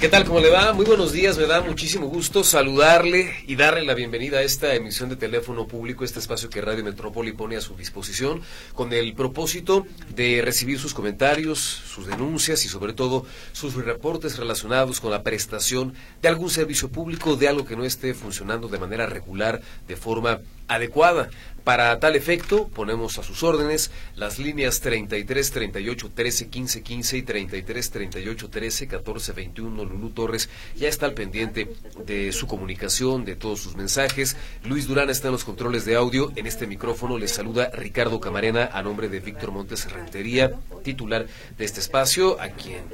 ¿Qué tal? ¿Cómo le va? Muy buenos días, me da muchísimo gusto saludarle y darle la bienvenida a esta emisión de teléfono público, este espacio que Radio Metrópoli pone a su disposición con el propósito de recibir sus comentarios, sus denuncias y sobre todo sus reportes relacionados con la prestación de algún servicio público, de algo que no esté funcionando de manera regular, de forma adecuada. Para tal efecto, ponemos a sus órdenes las líneas 33 38 13 15 15 y 33 38 13 14 21. Lulú Torres ya está al pendiente de su comunicación, de todos sus mensajes. Luis Durán está en los controles de audio. En este micrófono les saluda Ricardo Camarena a nombre de Víctor Montes Rentería, titular de este espacio, a quien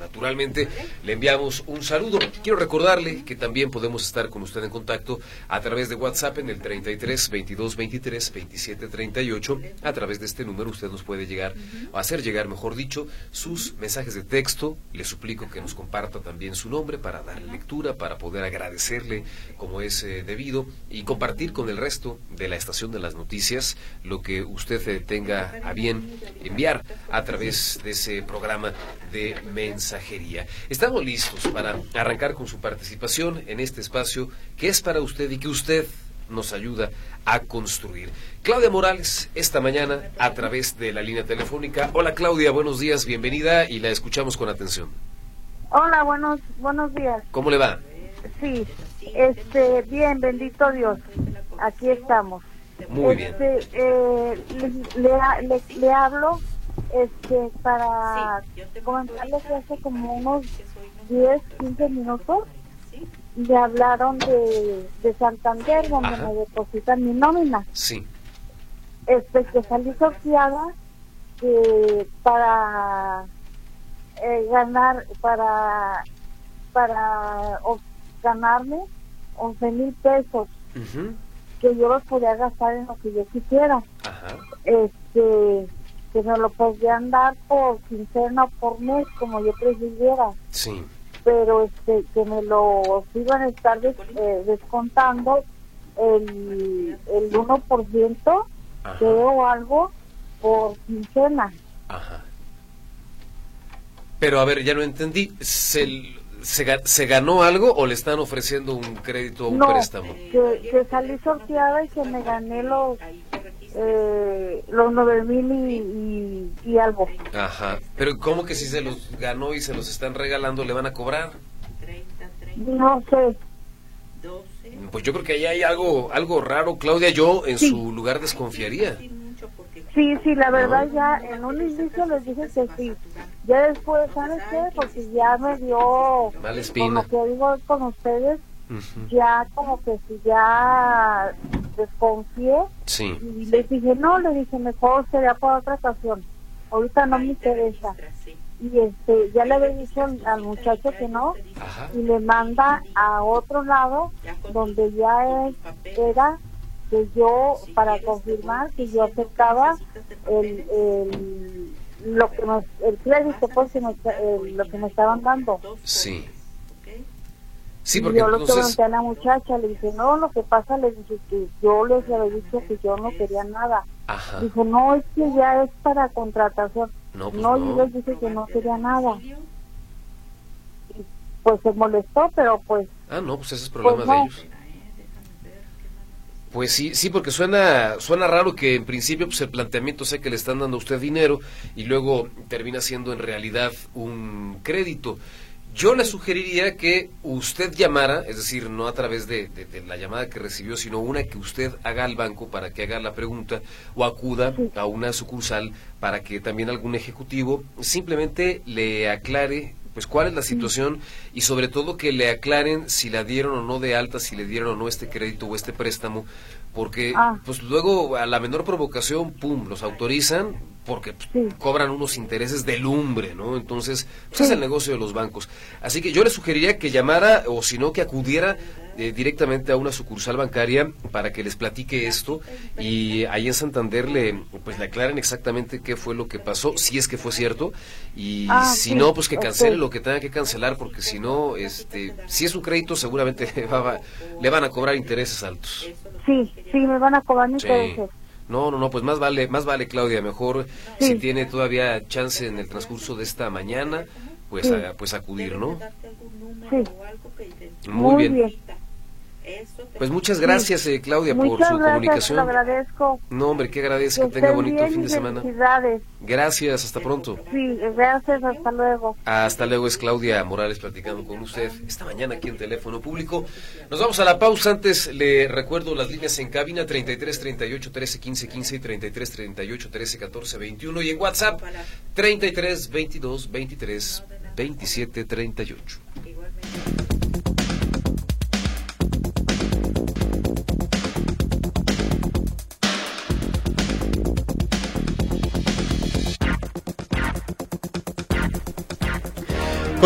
naturalmente le enviamos un saludo. Quiero recordarle que también podemos estar con usted en contacto a través de WhatsApp en el 33 22 23 27 38. A través de este número usted nos puede llegar, o hacer llegar, mejor dicho, sus mensajes de texto. Le suplico que nos comparta también su nombre para darle lectura, para poder agradecerle como es eh, debido y compartir con el resto de la estación de las noticias lo que usted eh, tenga a bien enviar a través de ese programa de mensajería. Estamos listos para arrancar con su participación en este espacio que es para usted y que usted nos ayuda a construir. Claudia Morales, esta mañana a través de la línea telefónica. Hola Claudia, buenos días, bienvenida y la escuchamos con atención. Hola, buenos buenos días. ¿Cómo le va? Sí, este, bien, bendito Dios. Aquí estamos. Muy bien. Este, eh, le, le, le, hablo este, para comentarle que hace como unos 10, 15 minutos le hablaron de, de Santander, donde Ajá. me depositan mi nómina. Sí. Este, que salí sorteada que para eh, ganar, para, para o- ganarme 11 mil pesos, que yo los podía gastar en lo que yo quisiera. Ajá. Este, que me lo podían dar por quincena o por mes, como yo prefiriera. Sí. Pero este que me lo iban a estar des- eh, descontando el, el 1% Ajá. creo algo por quincena Ajá. Pero a ver, ya no entendí. ¿Se, se, ga- se ganó algo o le están ofreciendo un crédito o un no préstamo? que, que salí sorteada y que me gané los eh, los nueve mil y, y, y algo Ajá. Pero ¿cómo que si se los ganó y se los están regalando le van a cobrar? no sé Pues yo creo que ahí hay algo, algo raro, Claudia. Yo en Sí. su lugar desconfiaría. sí sí la verdad ya en un inicio les dije que sí ya después sabes qué porque ya me dio con espina. lo que digo con ustedes Ya como que si ya desconfié Sí. y les dije no le dije mejor sería para otra ocasión ahorita no me interesa y este ya le había dicho al, muchacho que no Ajá. y le manda a otro lado donde ya era que yo para confirmar que yo aceptaba el, el lo que nos, el crédito pues que nos- el- lo que me estaban dando Sí. Sí, y porque yo lo entonces... pregunté a la muchacha, le dije, no, lo que pasa, le dije que yo les había dicho que yo no quería nada. Ajá. Dijo, no, es que ya es para contratación. No, pues no, no. yo les dije que no quería nada. Y pues se molestó, pero pues, Ah, no, pues ese es problema Pues de no. ellos. Pues sí, sí, porque suena, suena raro que en principio pues el planteamiento sea que le están dando a usted dinero y luego termina siendo en realidad un crédito. Yo le sugeriría que usted llamara, es decir, no a través de, de- de la llamada que recibió, sino una que usted haga al banco para que haga la pregunta o acuda a una sucursal para que también algún ejecutivo simplemente le aclare pues cuál es la situación y sobre todo que le aclaren si la dieron o no de alta, si le dieron o no este crédito o este préstamo, porque Ah. pues luego a la menor provocación, pum, los autorizan porque pues, cobran unos intereses de lumbre, ¿no? Entonces, pues es el negocio de los bancos. Así que yo le sugeriría que llamara o si no que acudiera eh, directamente a una sucursal bancaria para que les platique esto y ahí en Santander le pues le aclaren exactamente qué fue lo que pasó, si es que fue cierto y ah, si no pues que cancele lo que tenga que cancelar porque si no este si es un crédito seguramente le van a cobrar intereses altos. Sí, sí, me van a cobrar intereses. No, no, no, pues más vale, más vale Claudia, mejor si tiene todavía chance en el transcurso de esta mañana, pues, pues acudir, ¿no? Sí. Muy, bien. Pues muchas gracias, eh, Claudia, por su gracias, comunicación. agradezco. No, hombre, que agradezco. Que, tenga bonito fin de semana. Gracias, hasta pronto. Sí, gracias, hasta luego. Hasta luego, es Claudia Morales platicando con usted esta mañana aquí en Teléfono Público. Nos vamos a la pausa. Antes le recuerdo las líneas en cabina 33 38 13 15 15 y 33 38 13 14 21 y en WhatsApp 33 22 23 27 38.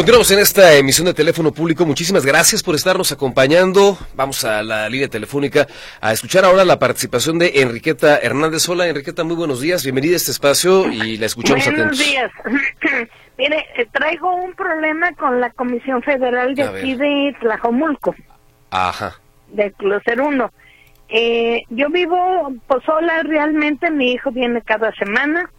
Continuamos en esta emisión de teléfono público. Muchísimas gracias por estarnos acompañando. Vamos a la línea telefónica a escuchar ahora la participación de Enriqueta Hernández. Hola, Enriqueta, muy buenos días. Bienvenida a este espacio y la escuchamos buenos días. Mire, eh, traigo un problema con la Comisión Federal de aquí de Tlajomulco. Ajá. De Closer 1. Eh, yo vivo pues, sola realmente, mi hijo viene cada semana.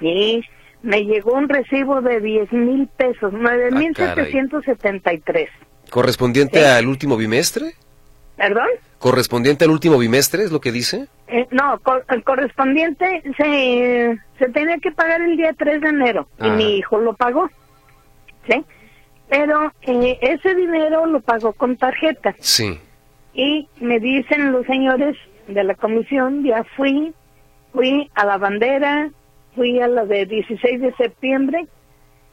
Y me llegó un recibo de 10 mil pesos, 9 ah, mil 773. ¿Correspondiente al último bimestre? ¿Perdón? ¿Correspondiente al último bimestre es lo que dice? Eh, no, el correspondiente se, se tenía que pagar el día 3 de enero y mi hijo lo pagó. ¿Sí? Pero eh, ese dinero lo pagó con tarjeta. Sí. Y me dicen los señores de la comisión, ya fui, fui a la bandera, fui a la de 16 de septiembre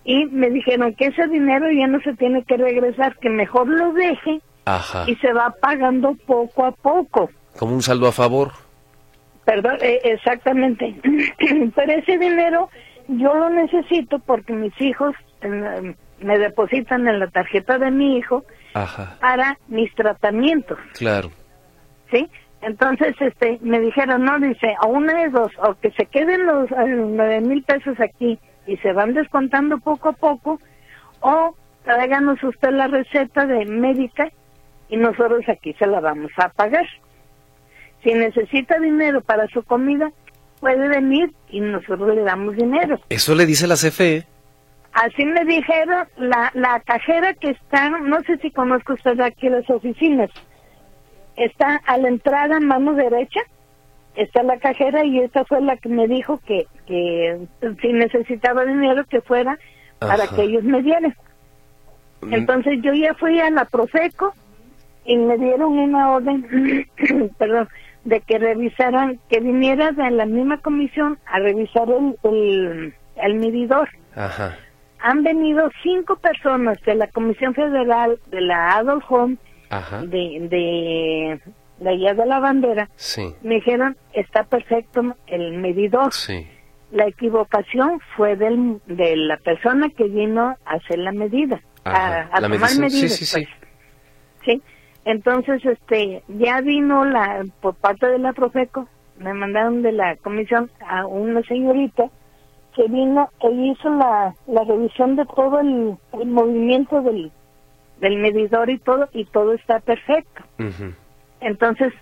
y me dijeron que ese dinero ya no se tiene que regresar, que mejor lo deje y se va pagando poco a poco. Como un saldo a favor. Perdón, eh, exactamente. Pero ese dinero yo lo necesito porque mis hijos me depositan en la tarjeta de mi hijo para mis tratamientos. Claro. ¿Sí? Entonces, este, me dijeron, no, dice, a una de dos, o que se queden los nueve mil pesos aquí y se van descontando poco a poco, o tráiganos usted la receta de médica y nosotros aquí se la vamos a pagar. Si necesita dinero para su comida, puede venir y nosotros le damos dinero. Eso le dice la CFE. Así me dijeron la, la cajera que está, no sé si conozco usted aquí las oficinas, está a la entrada mano derecha, está la cajera y esta fue la que me dijo que, que si necesitaba dinero que fuera para que ellos me dieran. Mm. Entonces yo ya fui a la Profeco y me dieron una orden, perdón, de que revisaran, que viniera de la misma comisión a revisar el, el, medidor. Han venido cinco personas de la Comisión Federal de la Adolf Home de, de, de allá de la bandera, me dijeron, está perfecto el medidor. La equivocación fue del, de la persona que vino a hacer la medida, a, tomar medidas. Sí, pues. sí, Entonces, este, ya vino la, por parte de la Profeco, me mandaron de la comisión a una señorita que vino e hizo la, la revisión de todo el movimiento del, del medidor y todo, y todo está perfecto. Entonces,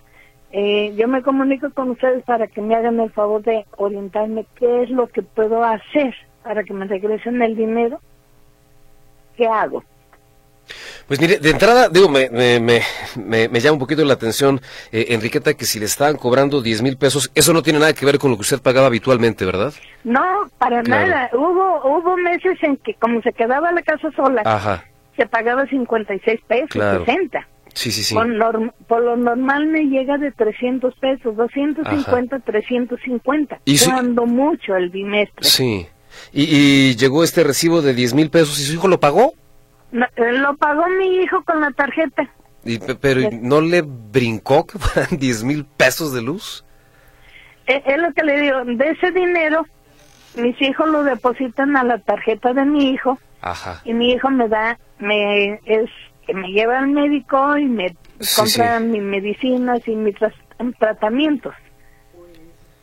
eh, yo me comunico con ustedes para que me hagan el favor de orientarme qué es lo que puedo hacer para que me regresen el dinero. ¿Qué hago? Pues mire, de entrada, digo, me, me, me, me llama un poquito la atención, eh, Enriqueta, que si le estaban cobrando 10 mil pesos, eso no tiene nada que ver con lo que usted pagaba habitualmente, ¿verdad? No, para nada. Hubo, hubo meses en que, como se quedaba la casa sola, Ajá se pagaba 56 pesos, 60. Sí, sí, sí. Por, lo normal me llega de 300 pesos, 250, 350. ¿Y cuando mucho el bimestre. Sí. ¿Y, llegó este recibo de 10 mil pesos y su hijo lo pagó? Eh, lo pagó mi hijo con la tarjeta. ¿Y, ¿Pero no le brincó que fueran 10 mil pesos de luz? es, es lo que le digo, de ese dinero, mis hijos lo depositan a la tarjeta de mi hijo Ajá. y mi hijo me da, me es que me lleva al médico y me Sí, compra sí. mis medicinas y mis tratamientos.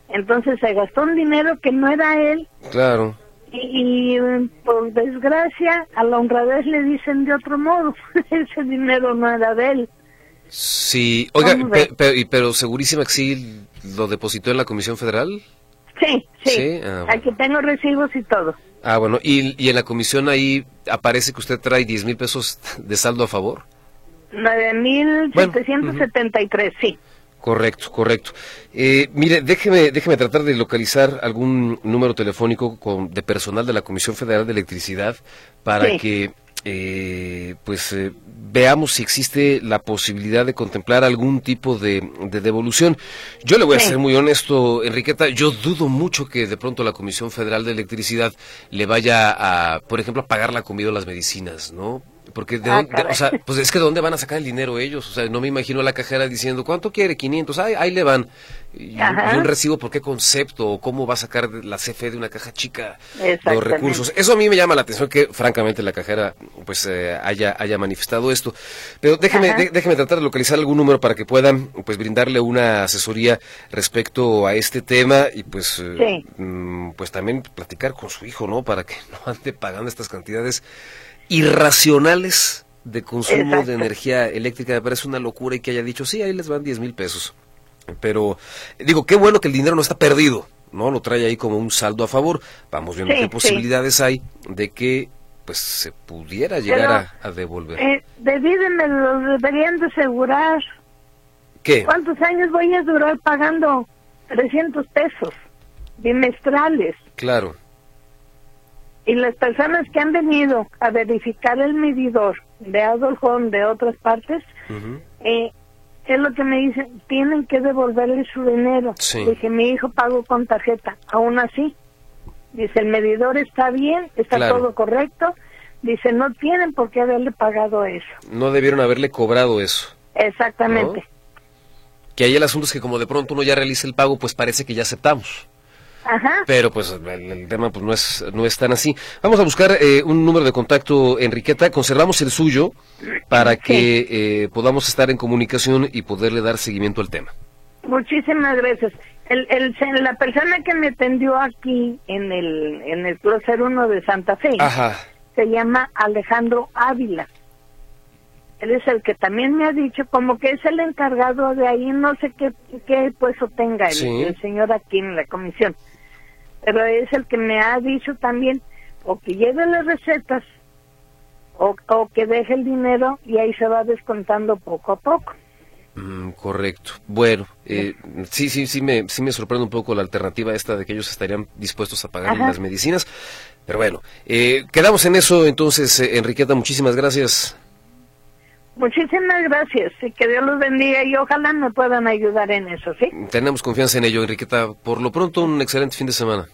Entonces se gastó un dinero que no era él Claro. y, y, por desgracia a la honradez le dicen de otro modo, ese dinero no era de él. Sí. Oiga, ¿Cómo pe- pero segurísima que sí lo depositó en la Comisión Federal. Sí, sí, Sí, ah, bueno. aquí tengo recibos y todo. Ah, bueno. Y, y en la comisión ahí aparece que usted trae 10 mil pesos de saldo a favor. 9.773, sí. Correcto, correcto. Eh, mire, déjeme, déjeme tratar de localizar algún número telefónico con, de personal de la Comisión Federal de Electricidad para Sí. que eh, pues eh, veamos si existe la posibilidad de contemplar algún tipo de, de devolución. Yo le voy a ser muy honesto, Enriqueta, yo dudo mucho que de pronto la Comisión Federal de Electricidad le vaya a, por ejemplo, a pagar la comida o las medicinas, ¿no? Porque de Ah, dónde, o sea, pues es que de dónde van a sacar el dinero ellos, o sea, no me imagino a la cajera diciendo, ¿cuánto quiere? 500, ay, ahí le van. Y, y un recibo, ¿por qué concepto? ¿O cómo va a sacar la CFE de una caja chica los recursos? Eso a mí me llama la atención que, francamente, la cajera pues eh, haya, haya manifestado esto. Pero déjeme, déjeme tratar de localizar algún número para que puedan pues brindarle una asesoría respecto a este tema y pues, eh, Sí. mm, pues también platicar con su hijo, ¿no? Para que no ande pagando estas cantidades irracionales de consumo Exacto. de energía eléctrica. Me parece una locura y que haya dicho, sí, ahí les van 10 mil pesos. Pero digo, qué bueno que el dinero no está perdido, ¿no? Lo trae ahí como un saldo a favor. Vamos viendo Sí, qué sí. posibilidades hay de que pues se pudiera llegar Pero, a, a devolver. Eh, me lo deberían de asegurar. ¿Qué? ¿Cuántos años voy a durar pagando 300 pesos bimestrales? Claro. Y las personas que han venido a verificar el medidor de Adolf Home de otras partes, Ujú. eh, es lo que me dicen, tienen que devolverle su dinero. Sí. Dije, mi hijo pagó con tarjeta, aún así. Dice, el medidor está bien, está Claro. todo correcto. Dice, no tienen por qué haberle pagado eso. No debieron haberle cobrado eso. Exactamente. Que ahí el asunto es que como de pronto uno ya realiza el pago, pues parece que ya aceptamos. Ajá. Pero pues el, el tema pues no es no es tan así. Vamos a buscar eh, un número de contacto, Enriqueta. Conservamos el suyo para que eh, podamos estar en comunicación y poderle dar seguimiento al tema. Muchísimas gracias. El, el, la persona que me atendió aquí en el, en el Closer 1 de Santa Fe Ajá. se llama Alejandro Ávila. Él es el que también me ha dicho, como que es el encargado de ahí, no sé qué, qué puesto tenga el, Sí. el señor aquí en la comisión, pero es el que me ha dicho también, o que lleve las recetas, o, o que deje el dinero y ahí se va descontando poco a poco. Mm, correcto. Bueno, eh, sí, sí, sí me, sí me sorprende un poco la alternativa esta de que ellos estarían dispuestos a pagar Ajá. las medicinas. Pero bueno, eh, quedamos en eso entonces, eh, Enriqueta, muchísimas gracias. Muchísimas gracias y que Dios los bendiga y ojalá me puedan ayudar en eso, ¿sí? Tenemos confianza en ello, Enriqueta. Por lo pronto, un excelente fin de semana.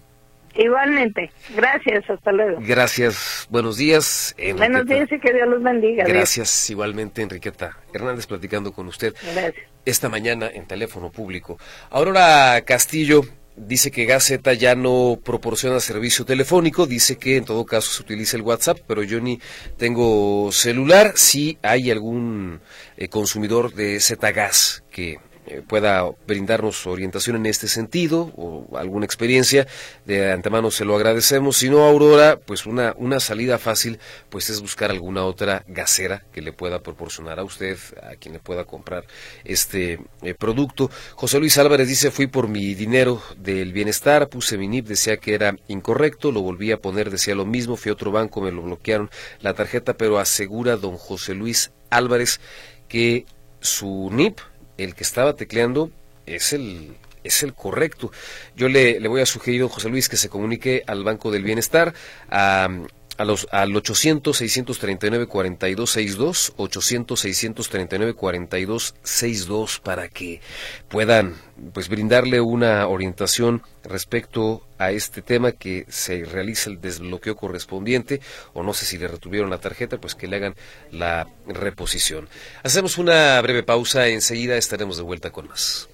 Igualmente, gracias, hasta luego. Gracias, buenos días. Enriqueta. Buenos días y que Dios los bendiga. Dios. Gracias, igualmente, Enriqueta Hernández, platicando con usted Gracias. esta mañana en teléfono público. Aurora Castillo dice que Gaceta ya no proporciona servicio telefónico, dice que en todo caso se utiliza el WhatsApp, pero yo ni tengo celular. Si hay algún eh, consumidor de Zgas que eh, pueda brindarnos orientación en este sentido o alguna experiencia, de antemano se lo agradecemos. Si no, Aurora, pues una, una salida fácil pues es buscar alguna otra gasera que le pueda proporcionar a usted, a quien le pueda comprar este eh, producto. José Luis Álvarez dice, fui por mi dinero del bienestar, puse mi NIP, decía que era incorrecto, lo volví a poner, decía lo mismo, fui a otro banco, me lo bloquearon la tarjeta, pero asegura don José Luis Álvarez que su NIP el que estaba tecleando es el es el correcto. Yo le, le voy a sugerir, don José Luis, que se comunique al Banco del Bienestar a, a los, al 800-639-4262, 800-639-4262, para que puedan pues brindarle una orientación respecto a este tema que se realiza el desbloqueo correspondiente o no sé si le retuvieron la tarjeta pues que le hagan la reposición. Hacemos una breve pausa enseguida estaremos de vuelta con más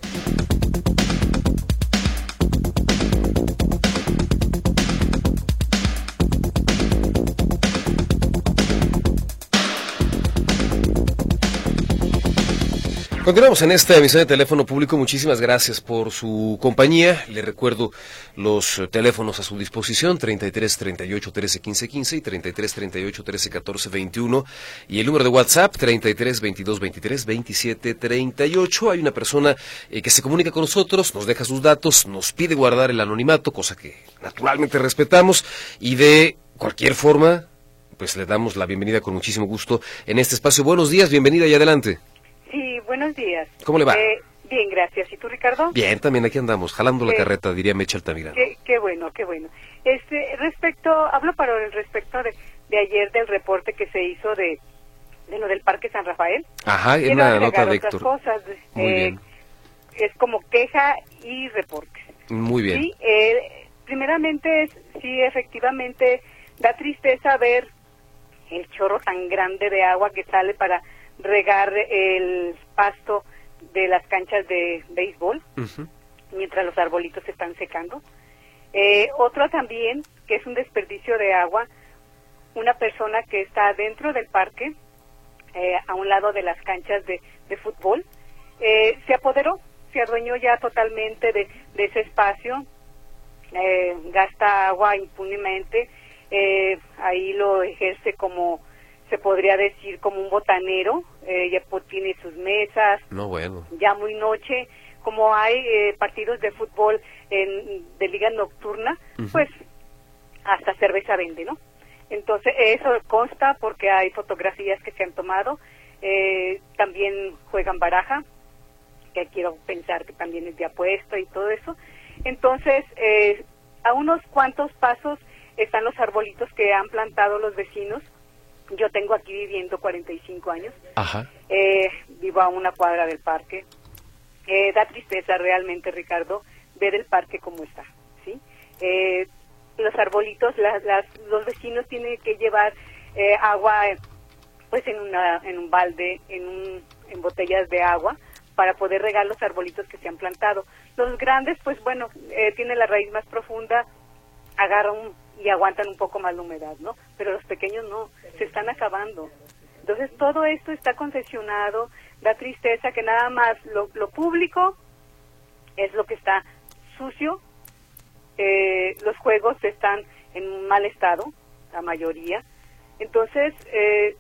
Continuamos en esta emisión de teléfono público. Muchísimas gracias por su compañía. Le recuerdo los teléfonos a su disposición: 33 38 13 15 15 y 33 38 13 14 21. Y el número de WhatsApp: 33 22 23 27 38. Hay una persona eh, que se comunica con nosotros, nos deja sus datos, nos pide guardar el anonimato, cosa que naturalmente respetamos. Y de cualquier forma, pues le damos la bienvenida con muchísimo gusto en este espacio. Buenos días, bienvenida y adelante. Sí, buenos días. ¿Cómo le va? Eh, bien, gracias. ¿Y tú, Ricardo? Bien, también aquí andamos, jalando la carreta, diría Mecha Altamirano. Qué, qué, bueno, qué bueno. Este, respecto, hablo para el respecto de, de ayer del reporte que se hizo de, de lo del Parque San Rafael. Ajá, en la nota de Héctor. Cosas, Muy eh, bien. Es como queja y reporte. Muy bien. Sí, eh, primeramente, sí, efectivamente, da tristeza ver el chorro tan grande de agua que sale para regar el pasto de las canchas de béisbol mientras los arbolitos se están secando. Eh, otro también, que es un desperdicio de agua, una persona que está dentro del parque, eh, a un lado de las canchas de, de fútbol, eh, se apoderó, se adueñó ya totalmente de, de ese espacio, eh, gasta agua impunemente, eh, ahí lo ejerce como, se podría decir, como un botanero, eh, ya po- tiene sus mesas, No, bueno. ya muy noche, como hay eh, partidos de fútbol en, de liga nocturna, pues hasta cerveza vende, ¿no? Entonces eso consta porque hay fotografías que se han tomado, eh, también juegan baraja, que quiero pensar que también es de apuesta y todo eso. Entonces, eh, a unos cuantos pasos están los arbolitos que han plantado los vecinos. Yo tengo aquí viviendo 45 años. Ajá. Eh, vivo a una cuadra del parque. Eh, da tristeza realmente, Ricardo, ver el parque como está, ¿sí? Eh, los arbolitos, las, las- los vecinos tienen que llevar eh, agua, pues en una, en un balde, en, un, en botellas de agua, para poder regar los arbolitos que se han plantado. Los grandes, pues bueno, eh, tienen la raíz más profunda, agarran y aguantan un poco más la humedad, ¿no? Pero los pequeños no, se están acabando. Entonces todo esto está concesionado, da tristeza que nada más lo, lo público es lo que está sucio, eh, los juegos están en mal estado, la mayoría. Entonces, eh,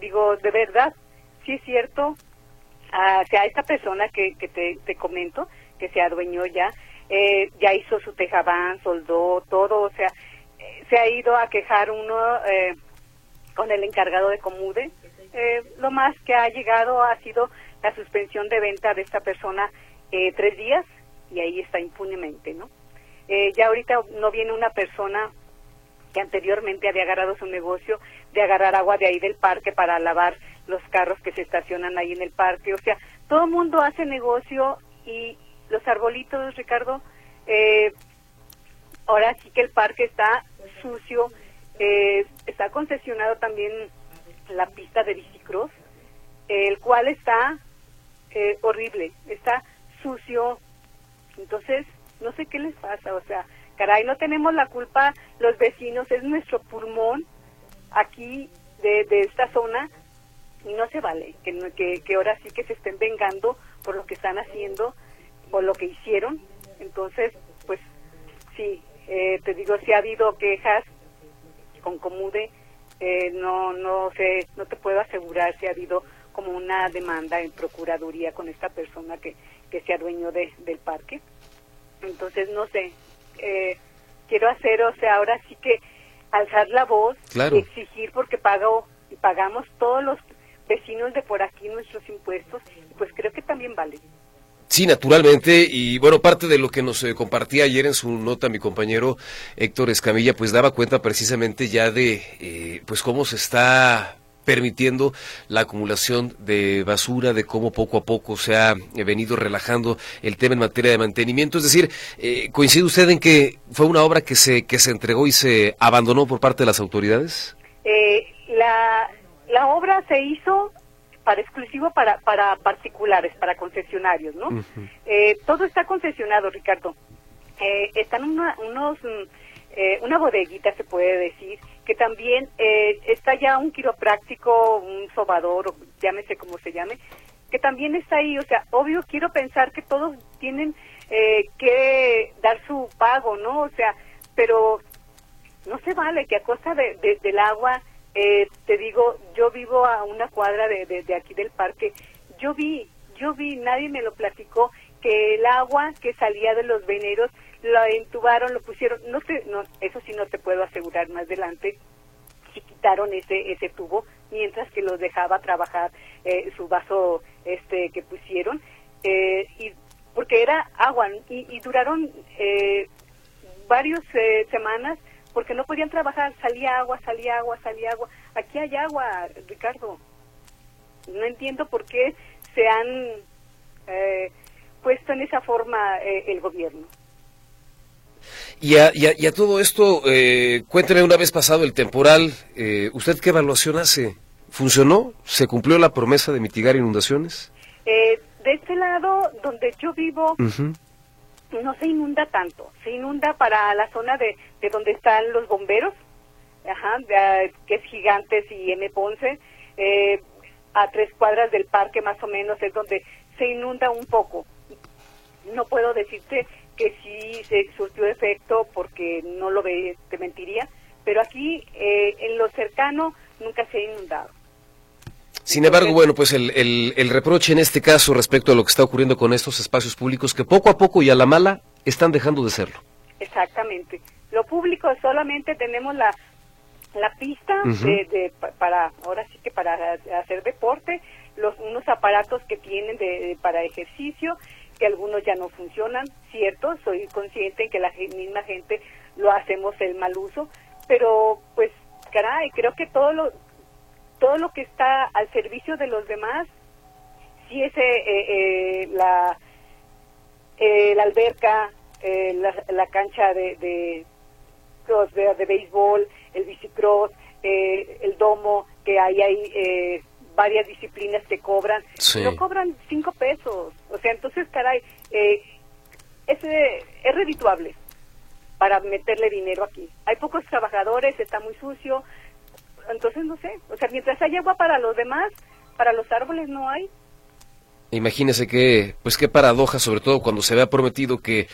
digo, de verdad, sí es cierto, a, que a esta persona que, que te, te comento, que se adueñó ya, eh, ya hizo su tejabán, soldó todo, o sea, eh, se ha ido a quejar uno eh, con el encargado de Comude. Eh, lo más que ha llegado ha sido la suspensión de venta de esta persona eh, tres días y ahí está impunemente, ¿no? Ya ahorita no viene una persona que anteriormente había agarrado su negocio de agarrar agua de ahí del parque para lavar los carros que se estacionan ahí en el parque. O sea, todo mundo hace negocio y los arbolitos, Ricardo, eh, ahora sí que el parque está sucio, eh, está concesionado también la pista de bicicross, el cual está eh, horrible, está sucio. Entonces, no sé qué les pasa, o sea, caray, no tenemos la culpa los vecinos, es nuestro pulmón aquí de, de esta zona y no se vale que, que, que ahora sí que se estén vengando por lo que están haciendo, por lo que hicieron. Entonces, pues sí, eh, te digo, si ha habido quejas con Comude, eh, no, no sé, no te puedo asegurar si ha habido como una demanda en procuraduría con esta persona que, que se adueñó de, del parque. Entonces, no sé, eh, quiero hacer, o sea, ahora sí que alzar la voz Claro. y exigir porque pago y pagamos todos los vecinos de por aquí nuestros impuestos, pues creo que también vale. Sí, naturalmente, y bueno, parte de lo que nos eh, compartía ayer en su nota mi compañero Héctor Escamilla, pues daba cuenta precisamente ya de eh, pues cómo se está permitiendo la acumulación de basura, de cómo poco a poco se ha eh, venido relajando el tema en materia de mantenimiento. Es decir, eh, ¿coincide usted en que fue una obra que se, que se entregó y se abandonó por parte de las autoridades? Eh, la, la obra se hizo para exclusivo para, para particulares, para concesionarios, ¿no? Eh, todo está concesionado, Ricardo. Eh, están una, unos, mm, eh, una bodeguita, se puede decir, que también eh, está ya un quiropráctico, un sobador, o llámese como se llame, que también está ahí. O sea, obvio quiero pensar que todos tienen eh, que dar su pago, ¿no? O sea, pero no se vale que a costa de, del agua, eh, te digo, yo vivo a una cuadra de, de, aquí del parque, yo vi, yo vi, nadie me lo platicó, que el agua que salía de los veneros lo entubaron, lo pusieron, no sé, no, eso sí no te puedo asegurar más adelante, si quitaron ese ese tubo mientras que los dejaba trabajar eh, su vaso este que pusieron eh, y porque era agua y, y duraron eh, varias eh, semanas porque no podían trabajar salía agua salía agua salía agua aquí hay agua Ricardo no entiendo por qué se han eh, puesto en esa forma el gobierno y a, y a, todo esto, eh, cuénteme una vez pasado el temporal, eh, ¿usted qué evaluación hace? ¿Funcionó? ¿Se cumplió la promesa de mitigar inundaciones? Eh, de este lado donde yo vivo, no se inunda tanto. Se inunda para la zona de, de donde están los bomberos, ajá, que es Gigantes y M. Ponce, eh, a tres cuadras del parque más o menos es donde se inunda un poco. No puedo decirte que sí se surtió efecto porque no lo ve, te mentiría, pero aquí eh, en lo cercano nunca se ha inundado. Sin embargo, bueno, pues el, el, reproche en este caso respecto a lo que está ocurriendo con estos espacios públicos que poco a poco y a la mala están dejando de serlo. Exactamente. Lo público solamente tenemos la, la pista de, para, ahora sí que para hacer deporte, los unos aparatos que tienen de, para ejercicio que algunos ya no funcionan, cierto, soy consciente en que la misma gente lo hacemos el mal uso, pero pues caray, creo que todo lo todo lo que está al servicio de los demás, si es eh, eh, la eh, la alberca, la, cancha de, de cross de, de béisbol, el bicicross, el domo, que hay ahí varias disciplinas que cobran, no cobran cinco pesos. O sea, entonces, caray, eh, es, es redituable para meterle dinero aquí. Hay pocos trabajadores, está muy sucio, entonces no sé. O sea, mientras hay agua para los demás, para los árboles no hay. Imagínese que, pues qué paradoja, sobre todo cuando se vea prometido que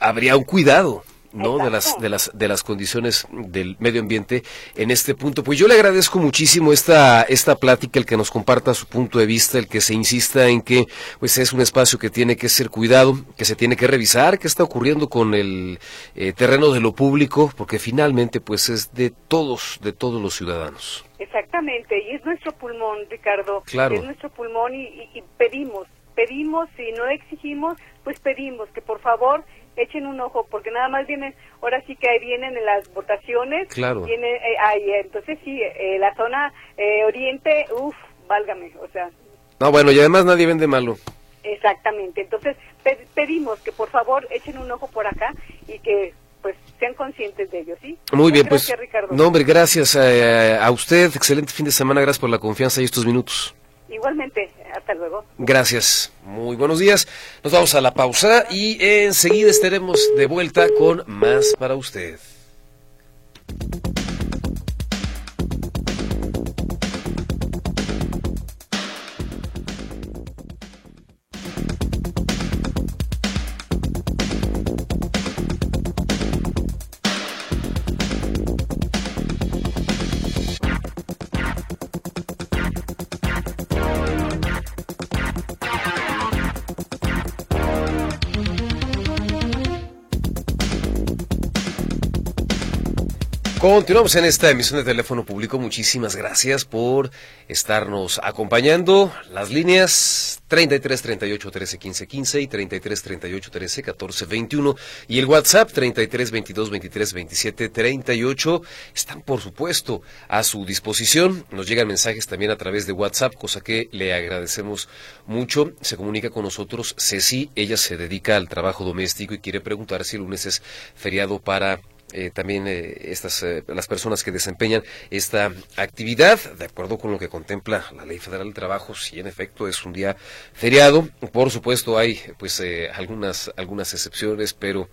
habría un cuidado ¿no? De las, de las, de las condiciones del medio ambiente en este punto. Pues yo le agradezco muchísimo esta, esta plática, el que nos comparta su punto de vista, el que se insista en que, pues es un espacio que tiene que ser cuidado, que se tiene que revisar, qué está ocurriendo con el eh, terreno de lo público, porque finalmente, pues es de todos, de todos los ciudadanos. Exactamente, y es nuestro pulmón, Ricardo. Claro. Es nuestro pulmón y, y pedimos, pedimos, y no exigimos, pues pedimos que por favor echen un ojo, porque nada más vienen, ahora sí que ahí vienen en las votaciones. Claro. Viene, eh, ahí, entonces sí, eh, la zona eh, oriente, uff, válgame, o sea. No, bueno, y además nadie vende malo. Exactamente, entonces pedimos que por favor echen un ojo por acá y que pues sean conscientes de ello, ¿sí? Muy bien, pues. No, hombre, gracias a, a usted, excelente fin de semana, gracias por la confianza y estos minutos. Igualmente, hasta luego. Gracias. Muy buenos días. Nos vamos a la pausa y enseguida estaremos de vuelta con más para usted. Continuamos en esta emisión de teléfono público. Muchísimas gracias por estarnos acompañando. Las líneas 33 38 13 15 15 y 33 38 13 14 21 y el WhatsApp 33 22 23 27 38 están por supuesto a su disposición. Nos llegan mensajes también a través de WhatsApp, cosa que le agradecemos mucho. Se comunica con nosotros Ceci, ella se dedica al trabajo doméstico y quiere preguntar si el lunes es feriado para eh, también eh, estas eh, las personas que desempeñan esta actividad de acuerdo con lo que contempla la ley federal del trabajo si en efecto es un día feriado. Por supuesto hay pues algunas algunas excepciones pero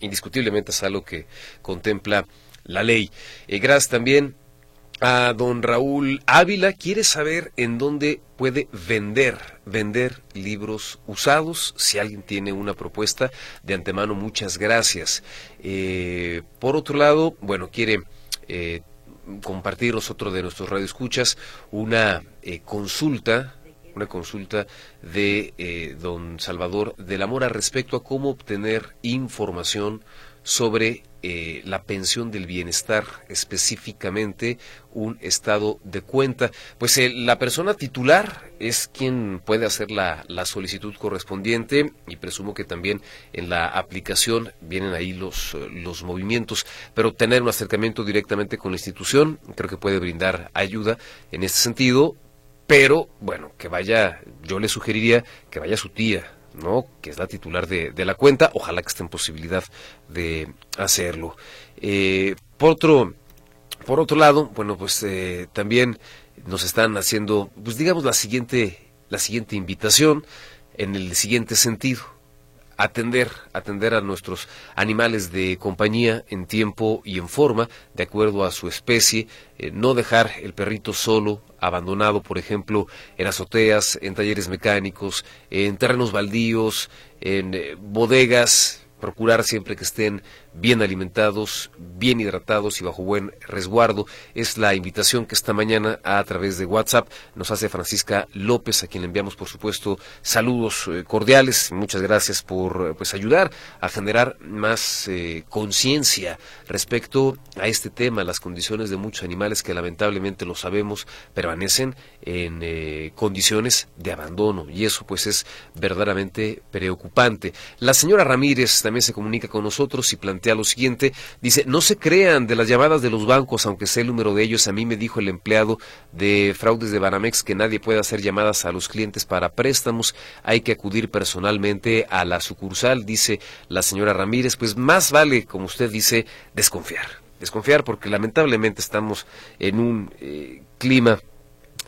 indiscutiblemente es algo que contempla la ley. Gracias también a don Raúl Ávila. Quiere saber en dónde puede vender, vender libros usados. Si alguien tiene una propuesta, de antemano muchas gracias. Eh, por otro lado, bueno, quiere eh, compartirnos otro de nuestros radioescuchas una eh, consulta una consulta de eh, don Salvador de la Mora respecto a cómo obtener información sobre eh, la pensión del bienestar, específicamente un estado de cuenta. Pues eh, la persona titular es quien puede hacer la, la, solicitud correspondiente y presumo que también en la aplicación vienen ahí los, los movimientos, pero tener un acercamiento directamente con la institución creo que puede brindar ayuda en este sentido. Pero, bueno, que vaya, yo le sugeriría que vaya su tía, ¿no? que es la titular de, de, la cuenta, ojalá que esté en posibilidad de hacerlo. Eh, por, otro, por otro lado, bueno, pues eh, también nos están haciendo, pues digamos, la siguiente, la siguiente invitación en el siguiente sentido. Atender, atender a nuestros animales de compañía en tiempo y en forma, de acuerdo a su especie, eh, no dejar el perrito solo abandonado, por ejemplo, en azoteas, en talleres mecánicos, en terrenos baldíos, en eh, bodegas, procurar siempre que estén bien alimentados, bien hidratados y bajo buen resguardo. Es la invitación que esta mañana a través de WhatsApp nos hace Francisca López, a quien le enviamos por supuesto saludos eh, cordiales. Muchas gracias por pues ayudar a generar más eh, conciencia respecto a este tema, las condiciones de muchos animales que lamentablemente lo sabemos permanecen en eh, condiciones de abandono y eso pues es verdaderamente preocupante. La señora Ramírez también se comunica con nosotros y plantea lo siguiente, dice, no se crean de las llamadas de los bancos, aunque sé el número de ellos, a mí me dijo el empleado de fraudes de Banamex que nadie puede hacer llamadas a los clientes para préstamos, hay que acudir personalmente a la sucursal, dice la señora Ramírez, pues más vale, como usted dice, desconfiar, desconfiar porque lamentablemente estamos en un eh, clima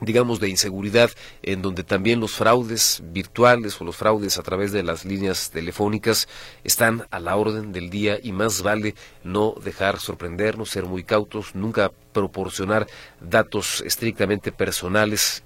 digamos, de inseguridad, en donde también los fraudes virtuales o los fraudes a través de las líneas telefónicas están a la orden del día y más vale no dejar sorprendernos, ser muy cautos, nunca proporcionar datos estrictamente personales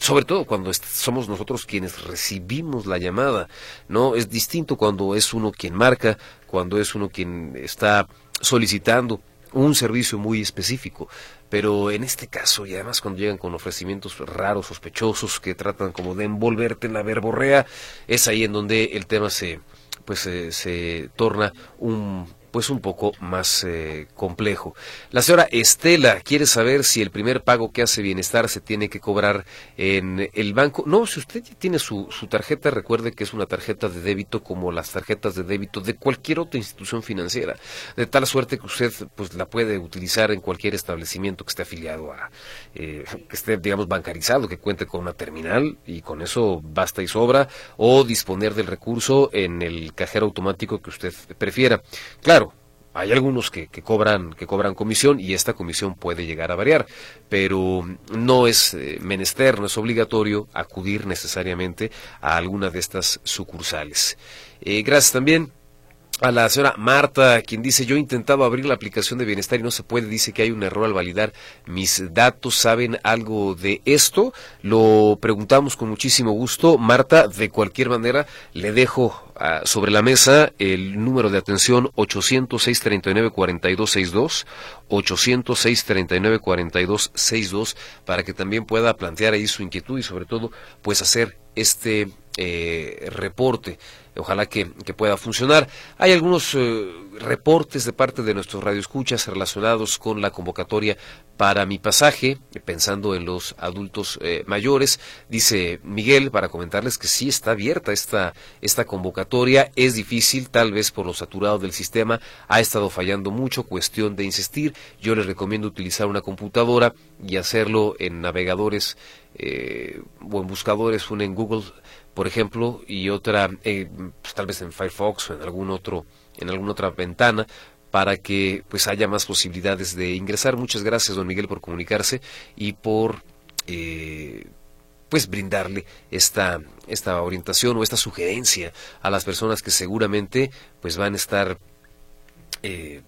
sobre todo cuando somos nosotros quienes recibimos la llamada, ¿no? Es distinto cuando es uno quien marca, cuando es uno quien está solicitando un servicio muy específico. Pero en este caso, y además cuando llegan con ofrecimientos raros, sospechosos, que tratan como de envolverte en la verborrea, es ahí en donde el tema se, pues, se torna un pues un poco más eh, complejo. La señora Estela quiere saber si el primer pago que hace Bienestar se tiene que cobrar en el banco. No, si usted tiene su, su tarjeta, recuerde que es una tarjeta de débito como las tarjetas de débito de cualquier otra institución financiera, de tal suerte que usted pues la puede utilizar en cualquier establecimiento que esté afiliado a, eh, que esté digamos bancarizado, que cuente con una terminal y con eso basta y sobra, o disponer del recurso en el cajero automático que usted prefiera. Claro, hay algunos que, cobran que cobran comisión y esta comisión puede llegar a variar, pero no es eh, menester, no es obligatorio acudir necesariamente a alguna de estas sucursales. Eh, gracias también a la señora Marta, quien dice, yo he intentado abrir la aplicación de bienestar y no se puede, dice que hay un error al validar mis datos, ¿saben algo de esto? Lo preguntamos con muchísimo gusto. Marta, de cualquier manera, le dejo ah, sobre la mesa el número de atención 806-39-4262, 806-39-4262, para que también pueda plantear ahí su inquietud y sobre todo, pues hacer este eh, reporte. Ojalá que, pueda funcionar. Hay algunos eh, reportes de parte de nuestros radioescuchas relacionados con la convocatoria para mi pasaje, pensando en los adultos eh, mayores. Dice Miguel, para comentarles que sí está abierta esta, esta convocatoria. Es difícil, tal vez por lo saturado del sistema, ha estado fallando mucho, cuestión de insistir. Yo les recomiendo utilizar una computadora y hacerlo en navegadores eh, o en buscadores, una en Google por ejemplo, y otra, eh, pues, tal vez en Firefox o en algún otro, en alguna otra ventana, para que pues haya más posibilidades de ingresar. Muchas gracias, don Miguel, por comunicarse y por eh, pues brindarle esta, esta orientación o esta sugerencia a las personas que seguramente pues van a estar eh,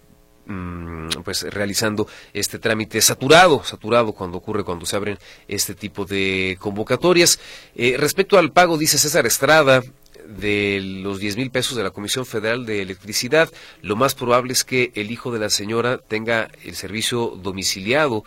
pues realizando este trámite saturado, saturado cuando ocurre cuando se abren este tipo de convocatorias. Eh, respecto al pago, dice César Estrada, de los 10 mil pesos de la Comisión Federal de Electricidad, lo más probable es que el hijo de la señora tenga el servicio domiciliado.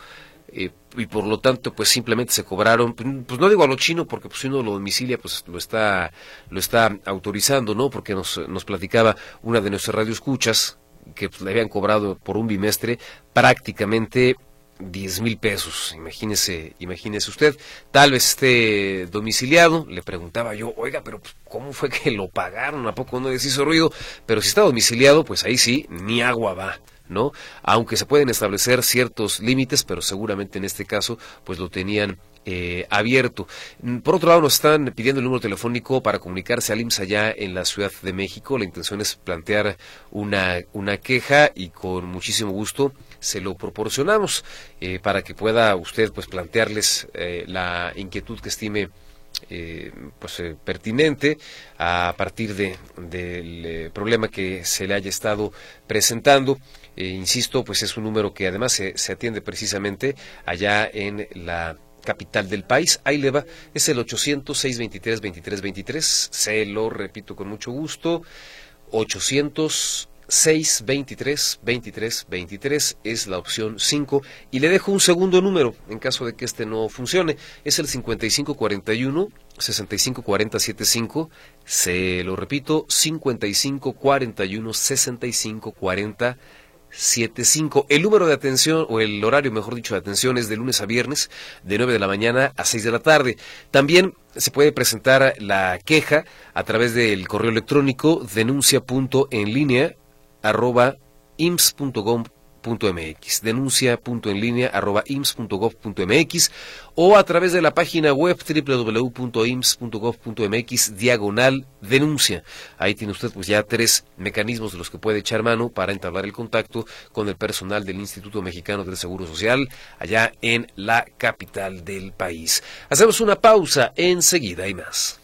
Eh, y por lo tanto pues simplemente se cobraron pues, pues no digo a lo chino porque pues si uno lo domicilia pues lo está lo está autorizando no porque nos, nos platicaba una de nuestras radioescuchas que pues, le habían cobrado por un bimestre prácticamente 10 mil pesos, imagínese, imagínese usted, tal vez esté domiciliado, le preguntaba yo, oiga, pero pues, ¿cómo fue que lo pagaron? ¿A poco no les hizo ruido? Pero si está domiciliado, pues ahí sí, ni agua va. ¿no? Aunque se pueden establecer ciertos límites, pero seguramente en este caso, pues lo tenían eh, abierto. Por otro lado, nos están pidiendo el número telefónico para comunicarse al IMSS allá en la Ciudad de México. La intención es plantear una, una queja y con muchísimo gusto se lo proporcionamos eh, para que pueda usted pues plantearles eh, la inquietud que estime eh, pues pertinente a partir de, del problema que se le haya estado presentando. insisto, pues es un número que además se, se atiende precisamente allá en la capital del país. Ahí le va, es el 800-623-2323. Se lo repito con mucho gusto. 800 623 23 23 es la opción 5 y le dejo un segundo número en caso de que este no funcione es el 5541 654075 se lo repito 5541 6540 75. El número de atención, o el horario, mejor dicho, de atención es de lunes a viernes, de 9 de la mañana a 6 de la tarde. También se puede presentar la queja a través del correo electrónico denuncia.enlínea arroba arroba ims.gov.mx o a través de la página web www.ims.gov.mx diagonal denuncia. Ahí tiene usted pues ya tres mecanismos de los que puede echar mano para entablar el contacto con el personal del Instituto Mexicano del Seguro Social allá en la capital del país. Hacemos una pausa, enseguida y más.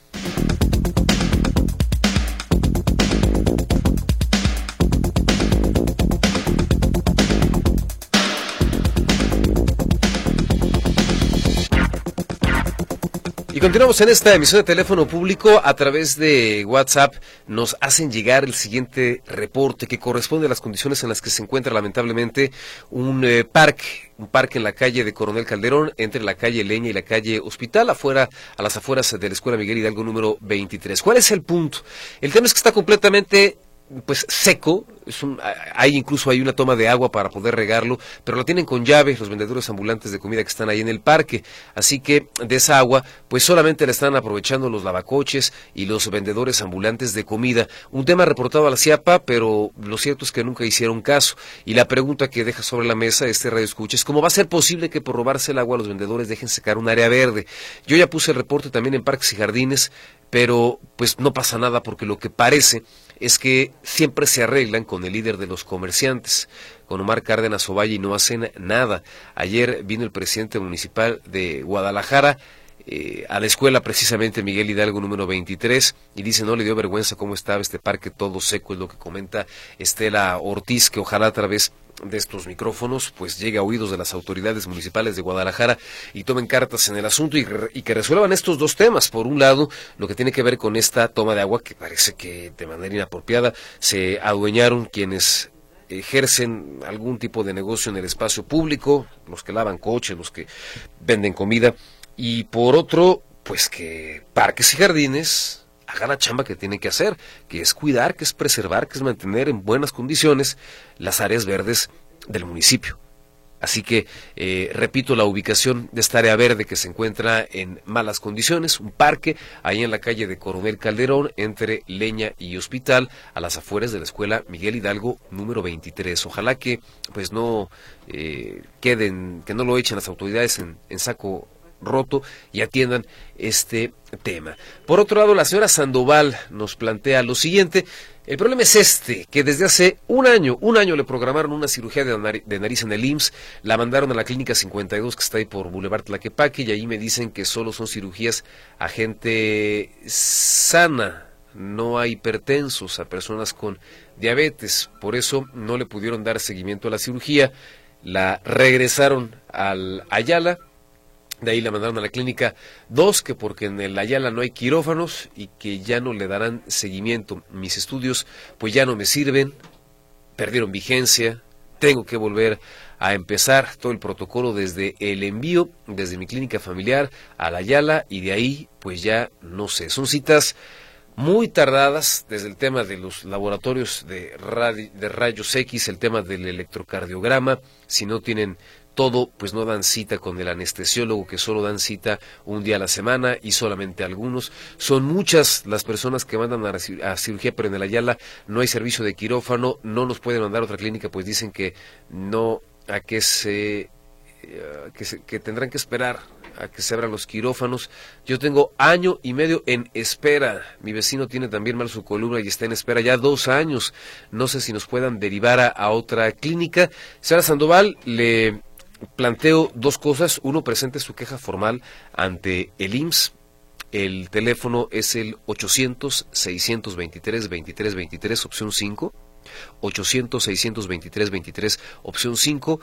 Continuamos en esta emisión de teléfono público. A través de WhatsApp nos hacen llegar el siguiente reporte que corresponde a las condiciones en las que se encuentra lamentablemente un eh, parque, un parque en la calle de Coronel Calderón, entre la calle Leña y la calle Hospital, afuera, a las afueras de la Escuela Miguel Hidalgo número 23. ¿Cuál es el punto? El tema es que está completamente pues seco, es un, hay incluso hay una toma de agua para poder regarlo, pero lo tienen con llaves los vendedores ambulantes de comida que están ahí en el parque, así que de esa agua pues solamente la están aprovechando los lavacoches y los vendedores ambulantes de comida. Un tema reportado a la CIAPA, pero lo cierto es que nunca hicieron caso y la pregunta que deja sobre la mesa este radio escucha es cómo va a ser posible que por robarse el agua los vendedores dejen secar un área verde. Yo ya puse el reporte también en parques y jardines, pero pues no pasa nada porque lo que parece es que siempre se arreglan con el líder de los comerciantes, con Omar Cárdenas Ovalle, y no hacen nada. Ayer vino el presidente municipal de Guadalajara eh, a la escuela precisamente Miguel Hidalgo número 23 y dice no le dio vergüenza cómo estaba este parque todo seco, es lo que comenta Estela Ortiz, que ojalá a través de estos micrófonos pues llegue a oídos de las autoridades municipales de Guadalajara y tomen cartas en el asunto y, y, que resuelvan estos dos temas. Por un lado, lo que tiene que ver con esta toma de agua que parece que de manera inapropiada se adueñaron quienes ejercen algún tipo de negocio en el espacio público, los que lavan coches, los que venden comida, y por otro, pues que parques y jardines haga la chamba que tiene que hacer, que es cuidar, que es preservar, que es mantener en buenas condiciones las áreas verdes del municipio. Así que, eh, repito, la ubicación de esta área verde que se encuentra en malas condiciones, un parque ahí en la calle de Coronel Calderón, entre Leña y Hospital, a las afueras de la escuela Miguel Hidalgo número 23. Ojalá que pues no eh, queden, que no lo echen las autoridades en, en saco roto y atiendan este tema. Por otro lado, la señora Sandoval nos plantea lo siguiente. El problema es este, que desde hace un año, un año le programaron una cirugía de, nariz en el IMSS, la mandaron a la clínica 52 que está ahí por Boulevard Tlaquepaque y ahí me dicen que solo son cirugías a gente sana, no a hipertensos, a personas con diabetes. Por eso no le pudieron dar seguimiento a la cirugía. La regresaron al Ayala. De ahí la mandaron a la clínica 2, que porque en el Ayala no hay quirófanos y que ya no le darán seguimiento. Mis estudios pues ya no me sirven, perdieron vigencia, tengo que volver a empezar todo el protocolo desde el envío, desde mi clínica familiar a la Ayala y de ahí pues ya no sé, son citas muy tardadas desde el tema de los laboratorios de, de rayos X, el tema del electrocardiograma, si no tienen todo, pues no dan cita con el anestesiólogo, que solo dan cita un día a la semana y solamente algunos. Son muchas las personas que mandan a, cirugía, pero en el Ayala no hay servicio de quirófano, no nos pueden mandar a otra clínica, pues dicen que no, a que se, eh, que, que tendrán que esperar a que se abran los quirófanos. Yo tengo año y medio en espera. Mi vecino tiene también mal su columna y está en espera ya dos años. No sé si nos puedan derivar a, otra clínica. Sara Sandoval, le planteo dos cosas. Uno, presente su queja formal ante el IMSS. El teléfono es el 800-623-2323, opción 5. 800-623-23, opción 5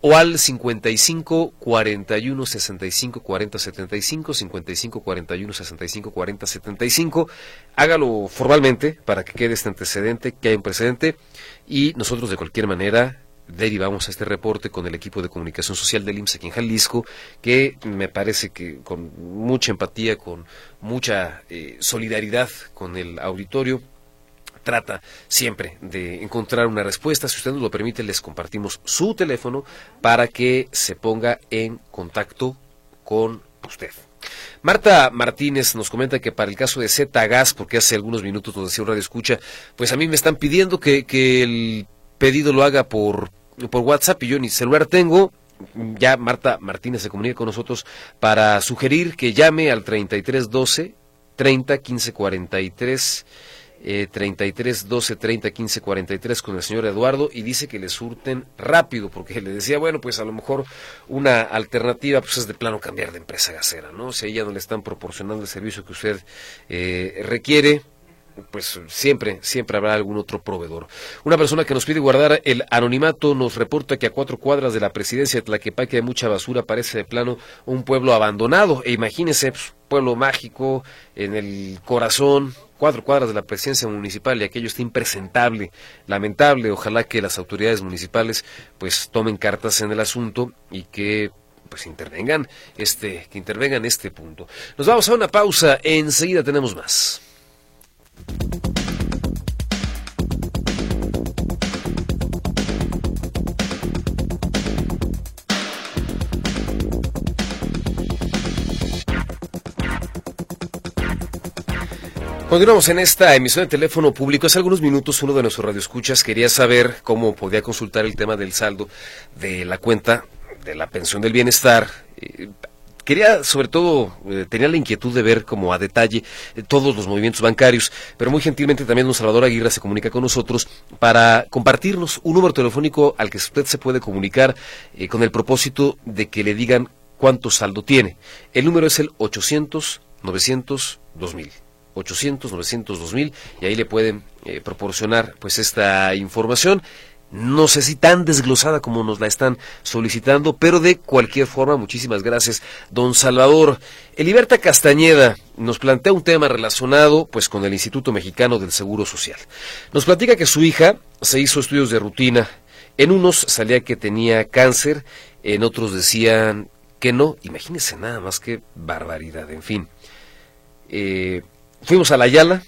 o al 55 41 65 40 75 55 41 65 40 75 hágalo formalmente para que quede este antecedente que hay un precedente y nosotros de cualquier manera derivamos a este reporte con el equipo de comunicación social del IMSS aquí en Jalisco, que me parece que con mucha empatía, con mucha eh, solidaridad con el auditorio, trata siempre de encontrar una respuesta. Si usted nos lo permite, les compartimos su teléfono para que se ponga en contacto con usted. Marta Martínez nos comenta que para el caso de Z Gas, porque hace algunos minutos nos decía un radio escucha, pues a mí me están pidiendo que, que el pedido lo haga por, por WhatsApp y yo ni celular tengo. Ya Marta Martínez se comunica con nosotros para sugerir que llame al 3312 30 15 43 eh, 33 12 30 15 43 con el señor Eduardo y dice que le surten rápido porque le decía bueno pues a lo mejor una alternativa pues es de plano cambiar de empresa gasera no si a ella no le están proporcionando el servicio que usted eh, requiere pues siempre, siempre habrá algún otro proveedor. Una persona que nos pide guardar el anonimato nos reporta que a cuatro cuadras de la presidencia de Tlaquepaque hay mucha basura, parece de plano un pueblo abandonado. E imagínese, pues, pueblo mágico, en el corazón, cuatro cuadras de la presidencia municipal y aquello está impresentable, lamentable. Ojalá que las autoridades municipales pues tomen cartas en el asunto y que pues intervengan este, que intervengan este punto. Nos vamos a una pausa, enseguida tenemos más. Continuamos en esta emisión de teléfono público. Hace algunos minutos uno de nuestros radioescuchas quería saber cómo podía consultar el tema del saldo de la cuenta de la pensión del bienestar. Eh, quería, sobre todo, eh, tenía la inquietud de ver como a detalle eh, todos los movimientos bancarios, pero muy gentilmente también don Salvador Aguirre se comunica con nosotros para compartirnos un número telefónico al que usted se puede comunicar con el propósito de que le digan cuánto saldo tiene. El número es el 800 900 2000. 800 900 2000 y ahí le pueden eh, proporcionar pues esta información no sé si tan desglosada como nos la están solicitando, pero de cualquier forma, muchísimas gracias, don Salvador. Eliberta Castañeda nos plantea un tema relacionado pues con el Instituto Mexicano del Seguro Social. Nos platica que su hija se hizo estudios de rutina. En unos salía que tenía cáncer, en otros decían que no. Imagínense nada más que barbaridad, en fin. Eh, Fuimos a la Yala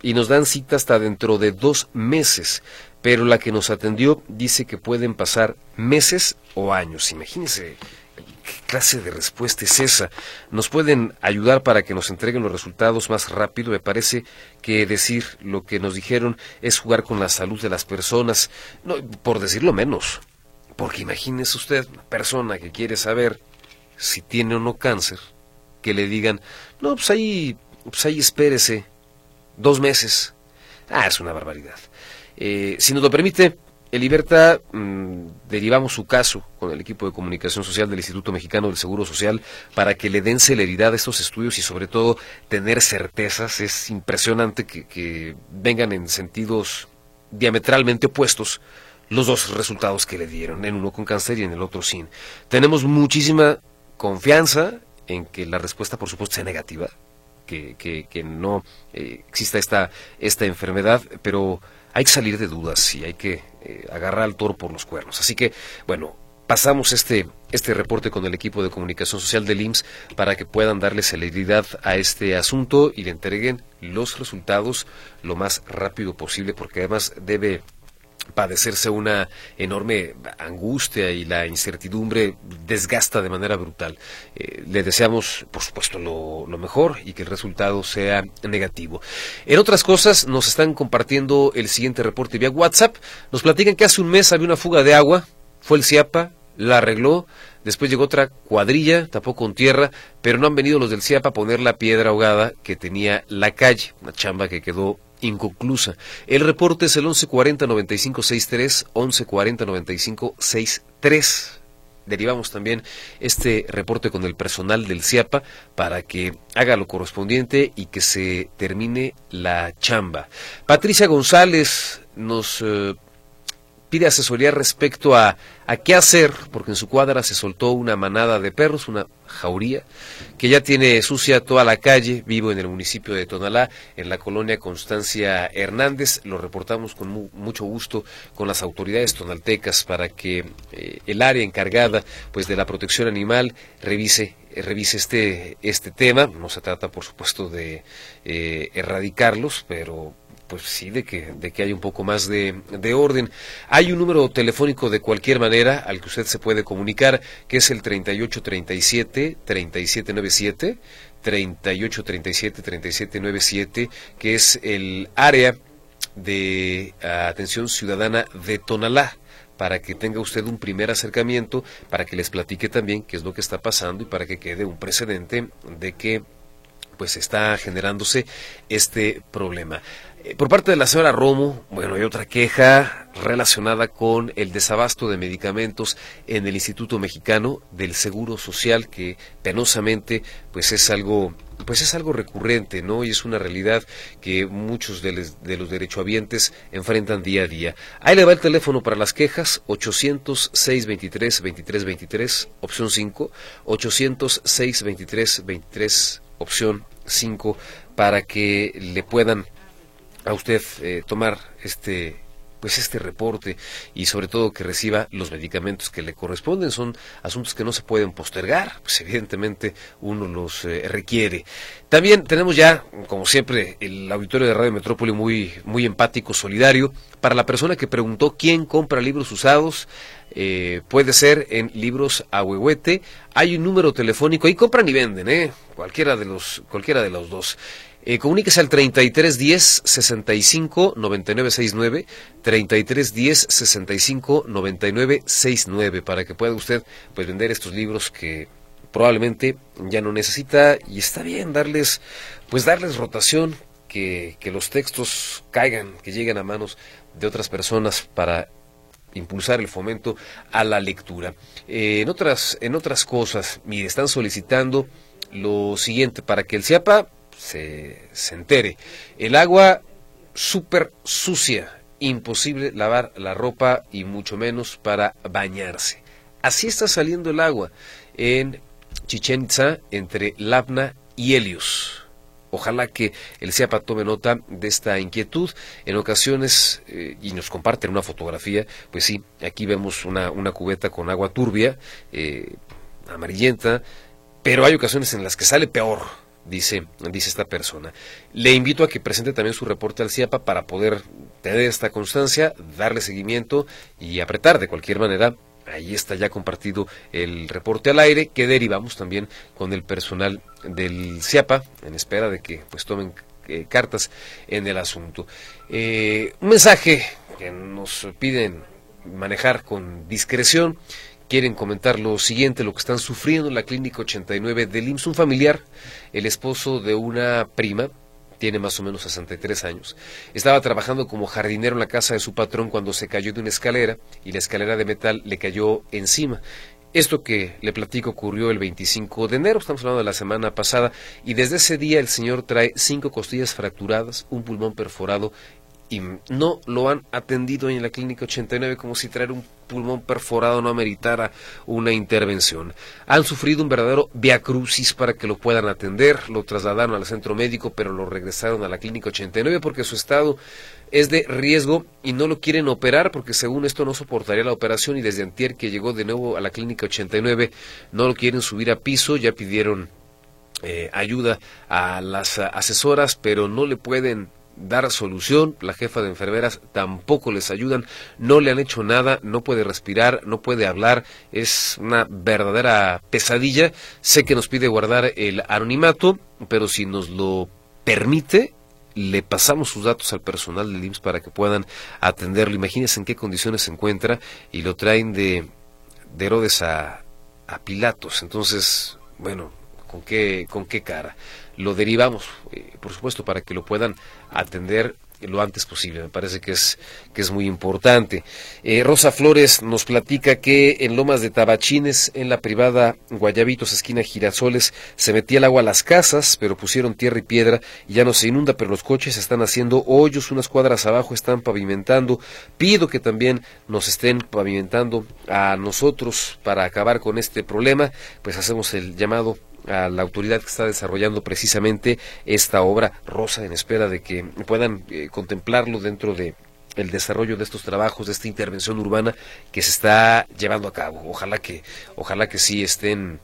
y nos dan cita hasta dentro de dos meses, pero la que nos atendió dice que pueden pasar meses o años. Imagínense qué clase de respuesta es esa. Nos pueden ayudar para que nos entreguen los resultados más rápido. Me parece que decir lo que nos dijeron es jugar con la salud de las personas, no, por decirlo menos. Porque imagínese usted, una persona que quiere saber si tiene o no cáncer, que le digan, no, pues ahí pues ahí espérese dos meses. Ah, es una barbaridad. Eh, si nos lo permite, en Libertad mm, derivamos su caso con el equipo de comunicación social del Instituto Mexicano del Seguro Social para que le den celeridad a estos estudios y sobre todo tener certezas. Es impresionante que, que vengan en sentidos diametralmente opuestos los dos resultados que le dieron, en uno con cáncer y en el otro sin. Tenemos muchísima confianza en que la respuesta, por supuesto, sea negativa, que, que, no eh, exista esta, esta enfermedad, pero hay que salir de dudas y hay que eh, agarrar al toro por los cuernos. Así que, bueno, pasamos este, este reporte con el equipo de comunicación social del IMSS para que puedan darle celeridad a este asunto y le entreguen los resultados lo más rápido posible, porque además debe padecerse una enorme angustia y la incertidumbre desgasta de manera brutal. Eh, le deseamos, por supuesto, lo, mejor y que el resultado sea negativo. En otras cosas, nos están compartiendo el siguiente reporte vía WhatsApp. Nos platican que hace un mes había una fuga de agua, fue el CIAPA, la arregló, después llegó otra cuadrilla, tapó con tierra, pero no han venido los del CIAPA a poner la piedra ahogada que tenía la calle, una chamba que quedó inconclusa. El reporte es el 1140-9563, 1140-9563. Derivamos también este reporte con el personal del CIAPA para que haga lo correspondiente y que se termine la chamba. Patricia González nos eh, pide asesoría respecto a, a qué hacer, porque en su cuadra se soltó una manada de perros, una jauría, que ya tiene sucia toda la calle, vivo en el municipio de Tonalá, en la colonia Constancia Hernández, lo reportamos con mucho gusto con las autoridades tonaltecas para que eh, el área encargada pues de la protección animal revise revise este este tema, no se trata por supuesto de eh, erradicarlos, pero pues sí, de que, de que hay un poco más de, de, orden. Hay un número telefónico de cualquier manera al que usted se puede comunicar, que es el 3837-3797, 3837-3797, que es el área de atención ciudadana de Tonalá para que tenga usted un primer acercamiento, para que les platique también qué es lo que está pasando y para que quede un precedente de que pues está generándose este problema. Eh, por parte de la señora Romo, bueno, hay otra queja relacionada con el desabasto de medicamentos en el Instituto Mexicano del Seguro Social, que penosamente, pues es algo, pues es algo recurrente, ¿no? Y es una realidad que muchos de, los derechohabientes enfrentan día a día. Ahí le va el teléfono para las quejas, 800-623-2323, opción 5, 800-623-23, opción 5, para que le puedan a usted eh, tomar este pues este reporte y sobre todo que reciba los medicamentos que le corresponden. Son asuntos que no se pueden postergar pues evidentemente uno los eh, requiere. También tenemos ya como siempre el auditorio de Radio Metrópoli muy muy empático solidario. Para la persona que preguntó quién compra libros usados eh, puede ser en libros a huehuete hay un número telefónico ahí compran y venden eh cualquiera de los cualquiera de los dos eh, comuníquese al 3310 65 99 69, 3310 65 99 69 para que pueda usted pues vender estos libros que probablemente ya no necesita y está bien darles pues darles rotación que, que los textos caigan, que lleguen a manos de otras personas para impulsar el fomento a la lectura. Eh, en otras en otras cosas, mire, están solicitando lo siguiente para que el CIAPA se, se entere. El agua súper sucia, imposible lavar la ropa y mucho menos para bañarse. Así está saliendo el agua en Chichen Itza entre Labna y Helios. Ojalá que el CIAPA tome nota de esta inquietud. En ocasiones, eh, y nos comparten una fotografía, pues sí, aquí vemos una, una cubeta con agua turbia, eh, amarillenta, pero hay ocasiones en las que sale peor dice, dice esta persona. Le invito a que presente también su reporte al CIAPA para poder tener esta constancia, darle seguimiento y apretar de cualquier manera. Ahí está ya compartido el reporte al aire que derivamos también con el personal del CIAPA en espera de que pues tomen eh, cartas en el asunto. Eh, un mensaje que nos piden manejar con discreción quieren comentar lo siguiente, lo que están sufriendo en la clínica 89 del IMSS, un familiar, el esposo de una prima tiene más o menos 63 años. Estaba trabajando como jardinero en la casa de su patrón cuando se cayó de una escalera y la escalera de metal le cayó encima. Esto que le platico ocurrió el 25 de enero, estamos hablando de la semana pasada, y desde ese día el señor trae cinco costillas fracturadas, un pulmón perforado y no lo han atendido en la clínica 89 como si traer un pulmón perforado no ameritara una intervención. Han sufrido un verdadero viacrucis para que lo puedan atender, lo trasladaron al centro médico, pero lo regresaron a la clínica 89 porque su estado es de riesgo y no lo quieren operar porque según esto no soportaría la operación y desde antier que llegó de nuevo a la clínica 89 no lo quieren subir a piso, ya pidieron eh, ayuda a las asesoras, pero no le pueden dar solución. La jefa de enfermeras tampoco les ayudan, no le han hecho nada, no puede respirar, no puede hablar, es una verdadera pesadilla. Sé que nos pide guardar el anonimato, pero si nos lo permite, le pasamos sus datos al personal del IMSS para que puedan atenderlo. Imagínense en qué condiciones se encuentra y lo traen de, de Herodes a, a Pilatos. Entonces, bueno, ¿con qué, con qué cara? Lo derivamos, eh, por supuesto, para que lo puedan atender lo antes posible. Me parece que es, que es muy importante. Eh, Rosa Flores nos platica que en Lomas de Tabachines, en la privada Guayabitos, esquina Girasoles, se metía el agua a las casas, pero pusieron tierra y piedra ya no se inunda, pero los coches están haciendo hoyos, unas cuadras abajo están pavimentando. Pido que también nos estén pavimentando a nosotros para acabar con este problema, pues hacemos el llamado a la autoridad que está desarrollando precisamente esta obra rosa en espera de que puedan eh, contemplarlo dentro de el desarrollo de estos trabajos, de esta intervención urbana que se está llevando a cabo. Ojalá que, ojalá que sí estén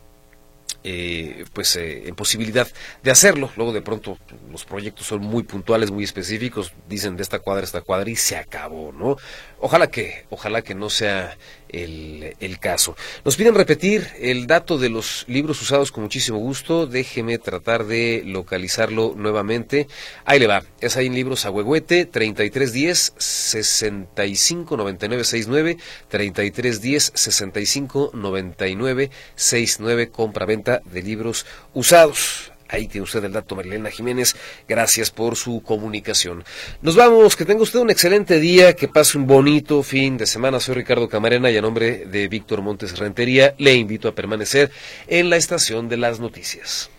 eh, pues eh, en posibilidad de hacerlo. Luego de pronto los proyectos son muy puntuales, muy específicos, dicen de esta cuadra esta cuadra y se acabó, ¿no? Ojalá que, ojalá que no sea el, caso. Nos piden repetir el dato de los libros usados con muchísimo gusto. Déjeme tratar de localizarlo nuevamente. Ahí le va. Es ahí en libros a huehuete 3310 659969 3310 659969 compra-venta de libros usados. Ahí tiene usted el dato, Marilena Jiménez. Gracias por su comunicación. Nos vamos, que tenga usted un excelente día, que pase un bonito fin de semana. Soy Ricardo Camarena y a nombre de Víctor Montes Rentería le invito a permanecer en la estación de las noticias.